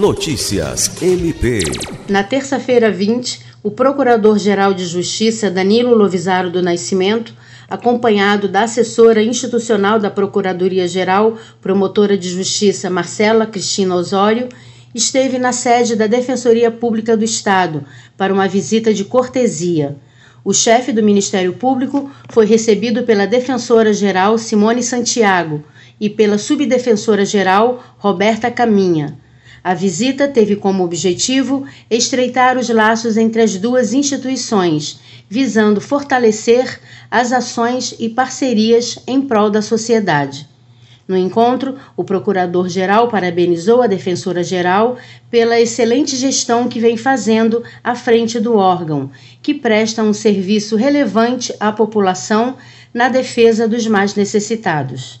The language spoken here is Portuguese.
Notícias MP. Na terça-feira 20, o Procurador-Geral de Justiça Danilo Lovisaro do Nascimento, acompanhado da assessora institucional da Procuradoria-Geral, promotora de Justiça Marcela Cristina Osório, esteve na sede da Defensoria Pública do Estado para uma visita de cortesia. O chefe do Ministério Público foi recebido pela Defensora-Geral Simone Santiago e pela Subdefensora-Geral Roberta Caminha. A visita teve como objetivo estreitar os laços entre as duas instituições, visando fortalecer as ações e parcerias em prol da sociedade. No encontro, o procurador-geral parabenizou a defensora-geral pela excelente gestão que vem fazendo à frente do órgão, que presta um serviço relevante à população na defesa dos mais necessitados.